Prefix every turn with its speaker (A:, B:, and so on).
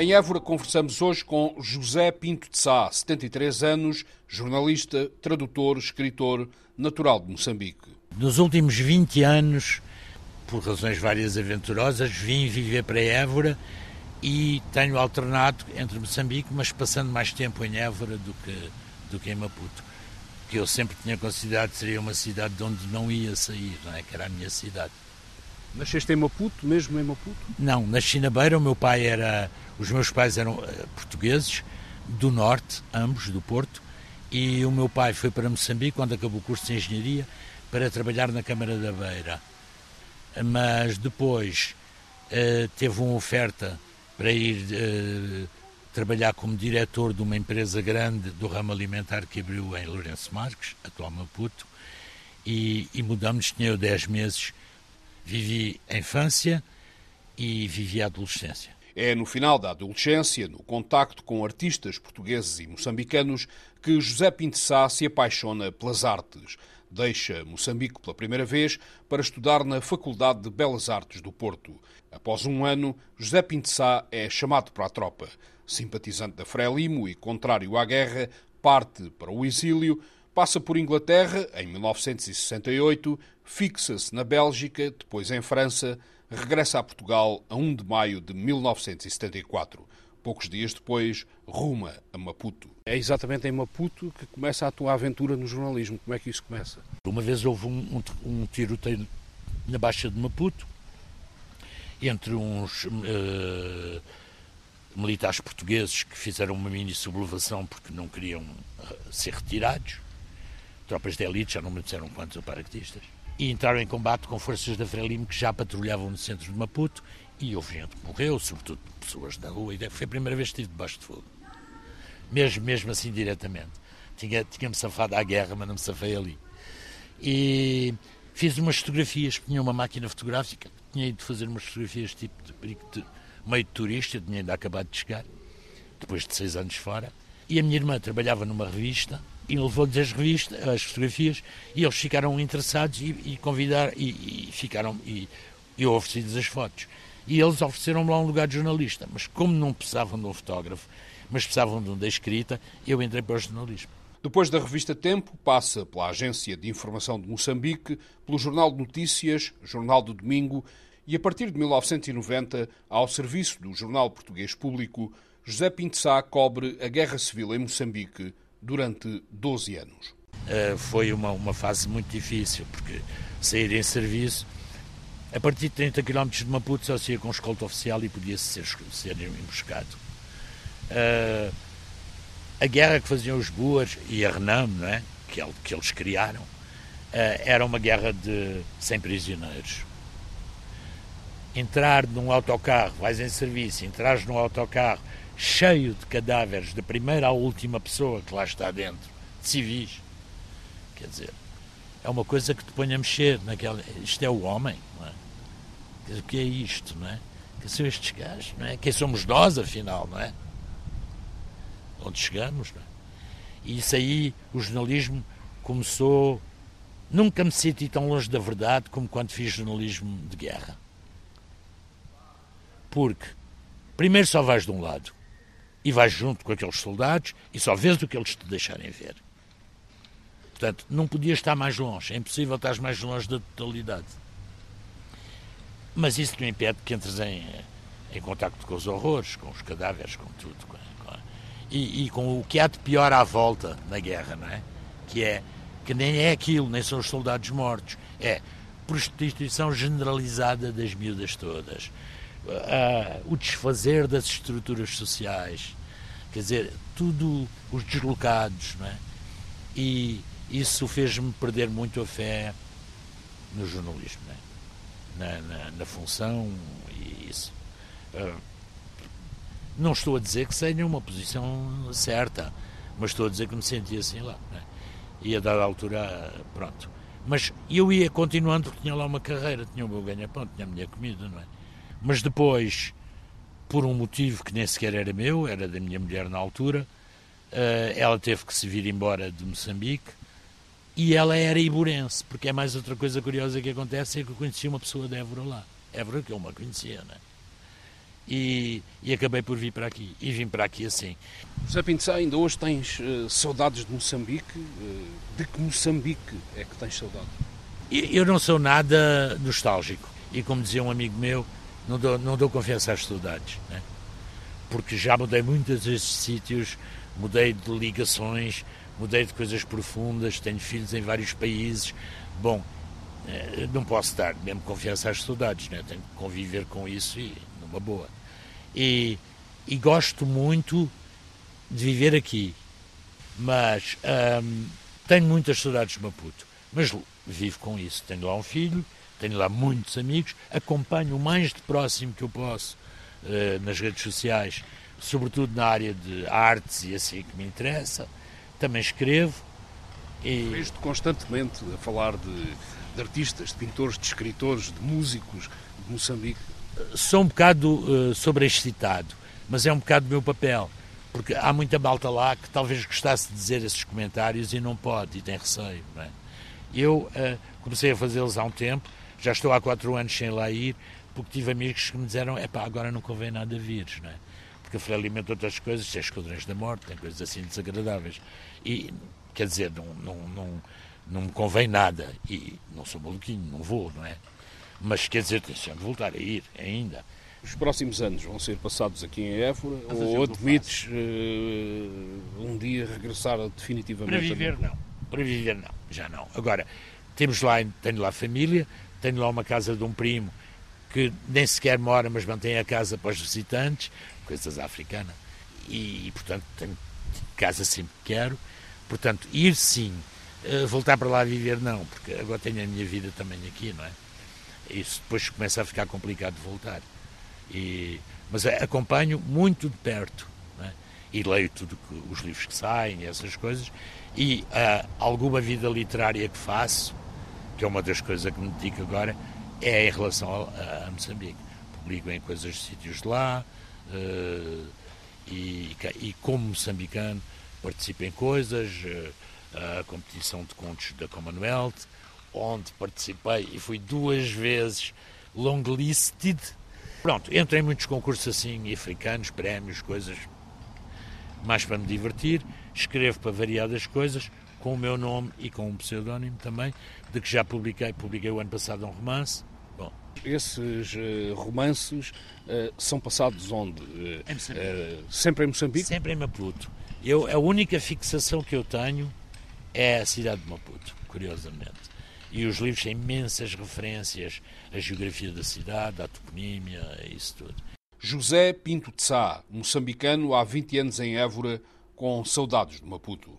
A: Em Évora conversamos hoje com José Pinto de Sá, 73 anos, jornalista, tradutor, escritor, natural de Moçambique.
B: Nos últimos 20 anos, por razões várias aventurosas, vim viver para Évora e tenho alternado entre Moçambique, mas passando mais tempo em Évora do que, do que em Maputo. Que eu sempre tinha considerado que seria uma cidade de onde não ia sair, não é? que era a minha cidade.
A: Nasceste em Maputo, mesmo em Maputo?
B: Não, nasci na Beira, o meu pai era. Os meus pais eram uh, portugueses, do norte, ambos, do Porto, e o meu pai foi para Moçambique quando acabou o curso de engenharia para trabalhar na Câmara da Beira. Mas depois uh, teve uma oferta para ir uh, trabalhar como diretor de uma empresa grande do ramo alimentar que abriu em Lourenço Marques, atual Maputo, e, e mudamos, tinha eu 10 meses Vivi a infância e vivi a adolescência.
A: É no final da adolescência, no contacto com artistas portugueses e moçambicanos, que José Pinto Sá se apaixona pelas artes. Deixa Moçambique pela primeira vez para estudar na Faculdade de Belas Artes do Porto. Após um ano, José Pinto Sá é chamado para a tropa. Simpatizante da Frelimo e contrário à guerra, parte para o exílio, Passa por Inglaterra em 1968, fixa-se na Bélgica, depois em França, regressa a Portugal a 1 de maio de 1974. Poucos dias depois, ruma a Maputo. É exatamente em Maputo que começa a tua aventura no jornalismo. Como é que isso começa?
B: Uma vez houve um, um, um tiroteio na Baixa de Maputo entre uns uh, militares portugueses que fizeram uma mini sublevação porque não queriam uh, ser retirados tropas de elite, já não me disseram quantos paraquedistas, e entraram em combate com forças da Frelimo que já patrulhavam no centro de Maputo e houve gente que morreu, sobretudo pessoas da rua, e foi a primeira vez que estive debaixo de fogo. Mesmo, mesmo assim, diretamente. Tinha-me tinha safado à guerra, mas não me safei ali. E fiz umas fotografias, tinha uma máquina fotográfica, tinha ido fazer umas fotografias tipo de, de meio de turista, tinha ainda acabado de chegar, depois de seis anos fora. E a minha irmã trabalhava numa revista e levou-lhes as revistas, as fotografias, e eles ficaram interessados e, e convidaram, e, e, ficaram, e eu ofereci-lhes as fotos. E eles ofereceram-me lá um lugar de jornalista, mas como não precisavam de um fotógrafo, mas precisavam de um da escrita, eu entrei para o jornalismo.
A: Depois da revista Tempo, passa pela Agência de Informação de Moçambique, pelo Jornal de Notícias, Jornal do Domingo e, a partir de 1990, ao serviço do Jornal Português Público, José Pinto Sá cobre a Guerra Civil em Moçambique durante 12 anos.
B: Uh, foi uma, uma fase muito difícil, porque sair em serviço, a partir de 30 km de Maputo só se ia com escolta oficial e podia-se ser, ser emboscado. Uh, a guerra que faziam os Boas e a Renam, não é? que, que eles criaram, uh, era uma guerra de sem prisioneiros. Entrar num autocarro, vais em serviço, entrares num autocarro cheio de cadáveres, da primeira à última pessoa que lá está dentro, de civis. Quer dizer, é uma coisa que te põe a mexer naquela. Isto é o homem, não é? Quer dizer, o que é isto, não é? Que são estes gajos, não é? Quem somos nós, afinal, não é? Onde chegamos, não é? E isso aí, o jornalismo começou. Nunca me senti tão longe da verdade como quando fiz jornalismo de guerra. Porque, primeiro, só vais de um lado e vais junto com aqueles soldados e só vês o que eles te deixarem ver. Portanto, não podias estar mais longe, é impossível estar mais longe da totalidade. Mas isso não impede que entres em, em contacto com os horrores, com os cadáveres, com tudo. Com, com, e, e, com o que há de pior à volta na guerra, não é? Que é que nem é aquilo, nem são os soldados mortos, é prostituição generalizada das miúdas todas uh, o desfazer das estruturas sociais, quer dizer, tudo os deslocados, não é? E isso fez-me perder muito a fé no jornalismo, é? na, na, na, função e isso. Uh, não estou a dizer que seja uma posição certa, mas estou a dizer que me sentia assim lá. É? E a dada altura, pronto. Mas eu ia continuando porque tinha lá uma carreira, tinha o meu ganha-pão, tinha a minha comida, não é? Mas depois, por um motivo que nem sequer era meu, era da minha mulher na altura, uh, ela teve que se vir embora de Moçambique e ela era iburense, porque é mais outra coisa curiosa que acontece, é que eu conheci uma pessoa de Évora lá. Évora que eu uma conhecia, né? e, e, acabei por vir para aqui. E vim para aqui assim.
A: José Pinto ainda hoje tens uh, saudades de Moçambique? Uh, de que Moçambique é que tens saudade?
B: Eu não sou nada nostálgico. E como dizia um amigo meu, não dou, não dou confiança às saudades. Né? Porque já mudei muitos desses sítios, mudei de ligações, mudei de coisas profundas, tenho filhos em vários países. Bom, eh, não posso dar mesmo confiança às saudades, né? tenho que conviver com isso e numa boa. E, e gosto muito de viver aqui, mas hum, tenho muitas saudades de Maputo. Mas vivo com isso. Tenho lá um filho, tenho lá muitos amigos, acompanho o mais de próximo que eu posso uh, nas redes sociais, sobretudo na área de artes e assim que me interessa. Também escrevo.
A: E... Vejo-te constantemente a falar de, de, artistas, de pintores, de escritores, de músicos de Moçambique.
B: Sou um bocado uh, sobreexcitado, mas é um bocado do meu papel porque há muita malta lá que talvez gostasse de dizer esses comentários e não pode, e tem receio. Não é? Eu uh, comecei a fazê-los há um tempo, já estou há quatro anos sem lá ir, porque tive amigos que me disseram: é pá, agora não convém nada vires, não é? Porque a alimenta outras coisas, tem esquadrões da morte, tem coisas assim desagradáveis. E, quer dizer, não, não, não, não me convém nada. E não sou maluquinho, não vou, não é? Mas quer dizer, tenho de voltar a ir ainda.
A: Os próximos anos vão ser passados aqui em Évora ou admites uh, um dia regressar definitivamente?
B: Para viver, não. Para viver, não. Já não. Agora, temos lá, tenho lá família, tenho lá uma casa de um primo que nem sequer mora, mas mantém a casa para os visitantes, coisas africanas. E, portanto, tenho casa sempre que quero. Portanto, ir sim, uh, voltar para lá viver não, porque agora tenho a minha vida também aqui, não é? Isso depois começa a ficar complicado de voltar. E, mas acompanho muito de perto é? e leio tudo que, os livros que saem, essas coisas, e uh, alguma vida literária que faço, que é uma das coisas que me dedico agora, é em relação a, a Moçambique. Publico em coisas de sítios de lá uh, e, e, como moçambicano, participo em coisas, uh, a competição de contos da Commonwealth, onde participei e fui duas vezes longlisted Pronto, entro em muitos concursos assim, africanos, prémios, coisas mais para me divertir. Escrevo para variadas coisas, com o meu nome e com um pseudónimo também, de que já publiquei. Publiquei o ano passado um romance. Bom.
A: Esses uh, romances uh, são passados onde? Uh, em sempre em Moçambique?
B: Sempre em Maputo. Eu, a única fixação que eu tenho é a cidade de Maputo, curiosamente. E os livros têm imensas referências à geografia da cidade, à toponímia, isso tudo.
A: José Pinto de Sá, moçambicano há 20 anos em Évora, com saudades de Maputo.